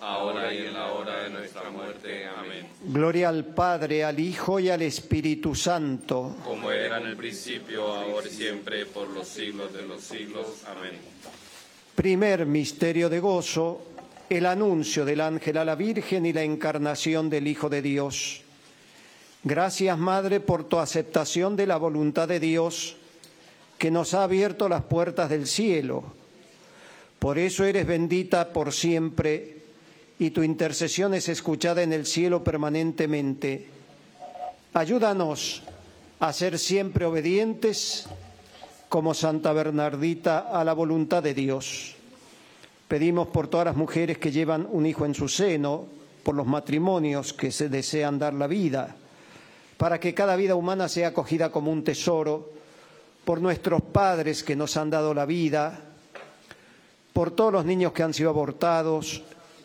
ahora y en la hora de nuestra muerte. Amén. Gloria al Padre, al Hijo y al Espíritu Santo. Como era en el principio, ahora y siempre, por los siglos de los siglos. Amén. Primer misterio de gozo, el anuncio del ángel a la Virgen y la encarnación del Hijo de Dios. Gracias, Madre, por tu aceptación de la voluntad de Dios, que nos ha abierto las puertas del cielo. Por eso eres bendita por siempre y tu intercesión es escuchada en el cielo permanentemente. Ayúdanos a ser siempre obedientes como Santa Bernardita a la voluntad de Dios. Pedimos por todas las mujeres que llevan un hijo en su seno, por los matrimonios que se desean dar la vida, para que cada vida humana sea acogida como un tesoro, por nuestros padres que nos han dado la vida, por todos los niños que han sido abortados,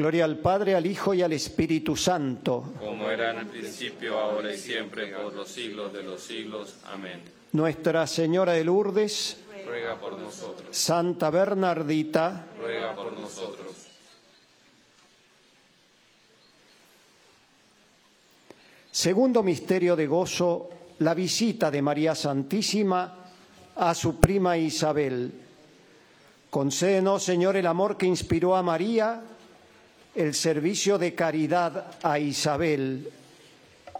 Gloria al Padre, al Hijo y al Espíritu Santo. Como era en el principio, ahora y siempre, por los siglos de los siglos. Amén. Nuestra Señora de Lourdes, Ruega por nosotros, Santa Bernardita, ruega por nosotros. Segundo misterio de gozo, la visita de María Santísima a su prima Isabel. Concédenos, Señor, el amor que inspiró a María, el servicio de caridad a Isabel,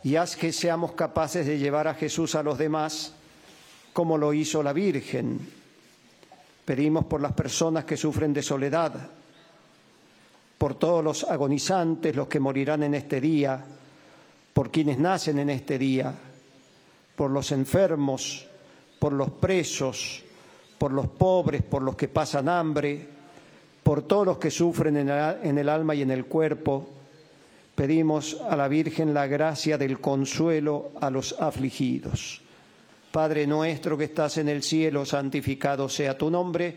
y haz que seamos capaces de llevar a Jesús a los demás como lo hizo la Virgen. Pedimos por las personas que sufren de soledad, por todos los agonizantes, los que morirán en este día, por quienes nacen en este día, por los enfermos, por los presos, por los pobres, por los que pasan hambre, por todos los que sufren en el, alma y en el cuerpo. Pedimos a la Virgen la gracia del consuelo a los afligidos. Padre nuestro que estás en el cielo, santificado sea tu nombre.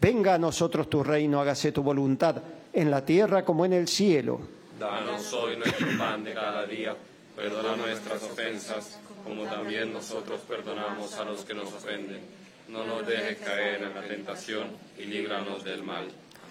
Venga a nosotros tu reino, hágase tu voluntad, en la tierra como en el cielo. Danos hoy nuestro pan de cada día. Perdona nuestras ofensas, como también nosotros perdonamos a los que nos ofenden. No nos dejes caer en la tentación y líbranos del mal.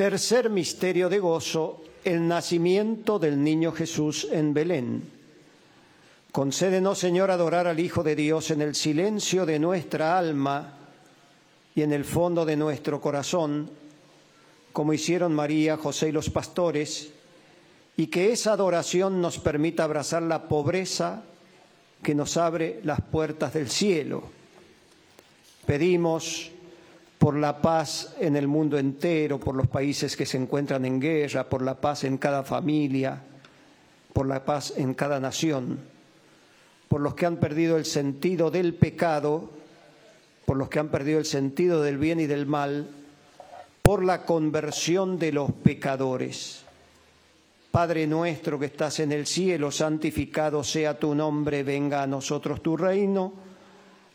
Tercer misterio de gozo, el nacimiento del niño Jesús en Belén. Concédenos, Señor, adorar al Hijo de Dios en el silencio de nuestra alma y en el fondo de nuestro corazón, como hicieron María, José y los pastores, y que esa adoración nos permita abrazar la pobreza que nos abre las puertas del cielo. Pedimos por la paz en el mundo entero, por los países que se encuentran en guerra, por la paz en cada familia, por la paz en cada nación, por los que han perdido el sentido del pecado, por los que han perdido el sentido del bien y del mal, por la conversión de los pecadores. Padre nuestro que estás en el cielo, santificado sea tu nombre, venga a nosotros tu reino,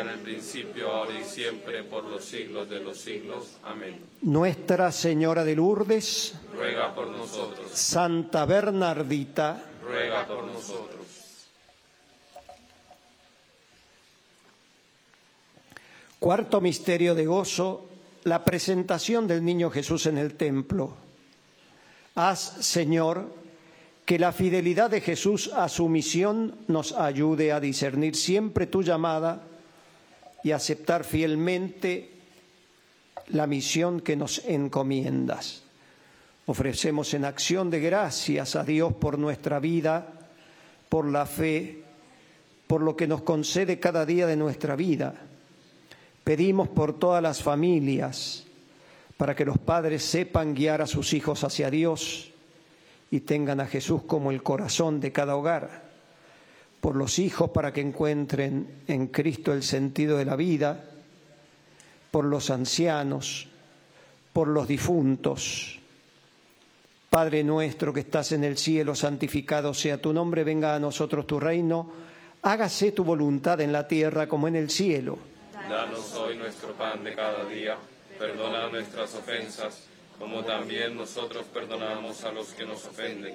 era en el principio, ahora y siempre, por los siglos de los siglos. Amén. Nuestra Señora de Lourdes, Ruega por nosotros, Santa Bernardita, ruega por nosotros. Cuarto misterio de gozo, la presentación del niño Jesús en el templo. Haz, Señor, que la fidelidad de Jesús a su misión nos ayude a discernir siempre tu llamada y aceptar fielmente la misión que nos encomiendas. Ofrecemos en acción de gracias a Dios por nuestra vida, por la fe, por lo que nos concede cada día de nuestra vida. Pedimos por todas las familias, para que los padres sepan guiar a sus hijos hacia Dios y tengan a Jesús como el corazón de cada hogar. Por los hijos, para que encuentren en Cristo el sentido de la vida. Por los ancianos, por los difuntos. Padre nuestro que estás en el cielo, santificado sea tu nombre, venga a nosotros tu reino, hágase tu voluntad en la tierra como en el cielo. Danos hoy nuestro pan de cada día, perdona nuestras ofensas, como también nosotros perdonamos a los que nos ofenden.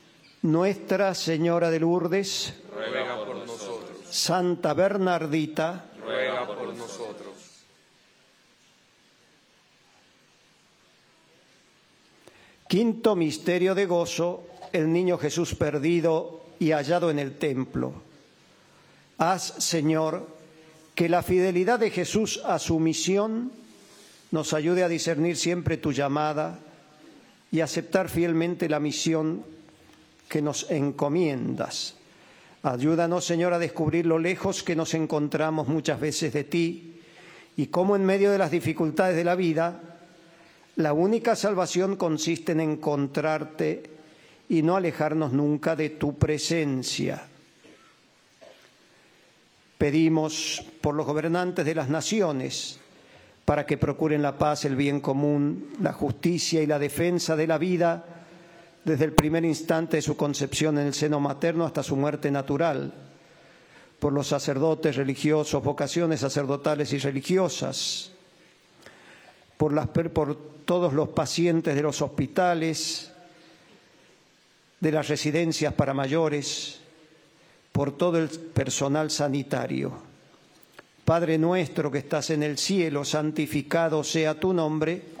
Nuestra Señora de Lourdes, ruega por nosotros. Santa Bernardita, ruega por nosotros. Quinto misterio de gozo, el niño Jesús perdido y hallado en el templo. Haz, Señor, que la fidelidad de Jesús a su misión nos ayude a discernir siempre tu llamada y aceptar fielmente la misión que nos encomiendas. Ayúdanos, Señor, a descubrir lo lejos que nos encontramos muchas veces de ti y cómo en medio de las dificultades de la vida, la única salvación consiste en encontrarte y no alejarnos nunca de tu presencia. Pedimos por los gobernantes de las naciones para que procuren la paz, el bien común, la justicia y la defensa de la vida desde el primer instante de su concepción en el seno materno hasta su muerte natural, por los sacerdotes religiosos, vocaciones sacerdotales y religiosas, por, las, por todos los pacientes de los hospitales, de las residencias para mayores, por todo el personal sanitario. Padre nuestro que estás en el cielo, santificado sea tu nombre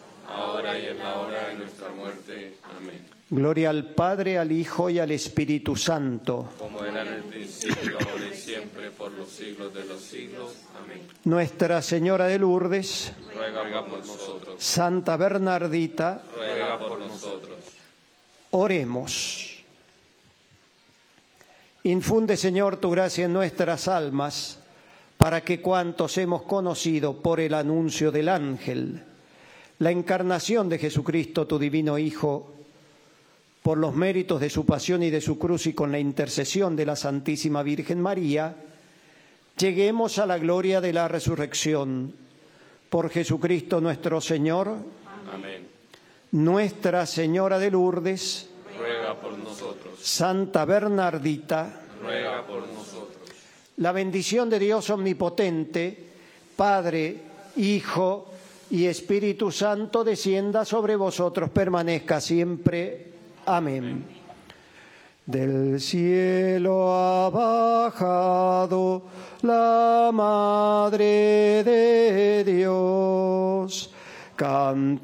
ahora y en la hora de nuestra muerte. Amén. Gloria al Padre, al Hijo y al Espíritu Santo. Como era en el principio, ahora y siempre, por los siglos de los siglos. Amén. Nuestra Señora de Lourdes, ruega por nosotros. Santa Bernardita, ruega por nosotros. Oremos. Infunde, Señor, tu gracia en nuestras almas, para que cuantos hemos conocido por el anuncio del ángel, la encarnación de Jesucristo, tu divino Hijo, por los méritos de su pasión y de su cruz y con la intercesión de la Santísima Virgen María, lleguemos a la gloria de la resurrección. Por Jesucristo nuestro Señor. Amén. Nuestra Señora de Lourdes. Ruega por nosotros. Santa Bernardita. Ruega por nosotros. La bendición de Dios Omnipotente, Padre, Hijo y Espíritu Santo descienda sobre vosotros, permanezca siempre. Amén. Del cielo ha bajado la Madre de Dios. Cantemos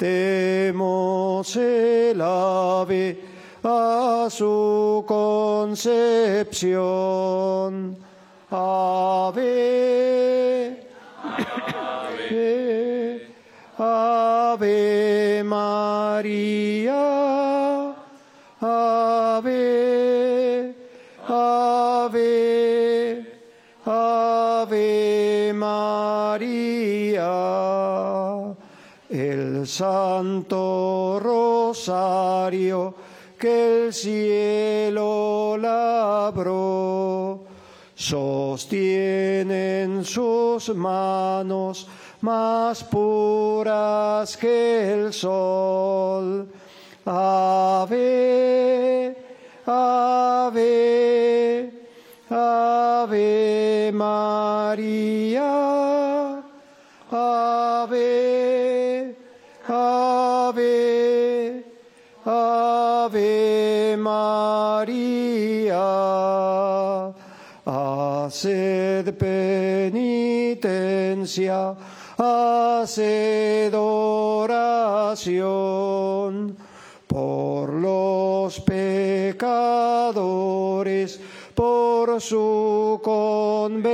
el ave a su concepción. Ave, ave, ave María, ave, ave, ave María. El Santo Rosario que el cielo labró sostiene en sus manos más puras que el sol. Ave, ave, ave María, ave, ave, ave María. Haced penitencia, haced oración por los pecadores, por su conversión.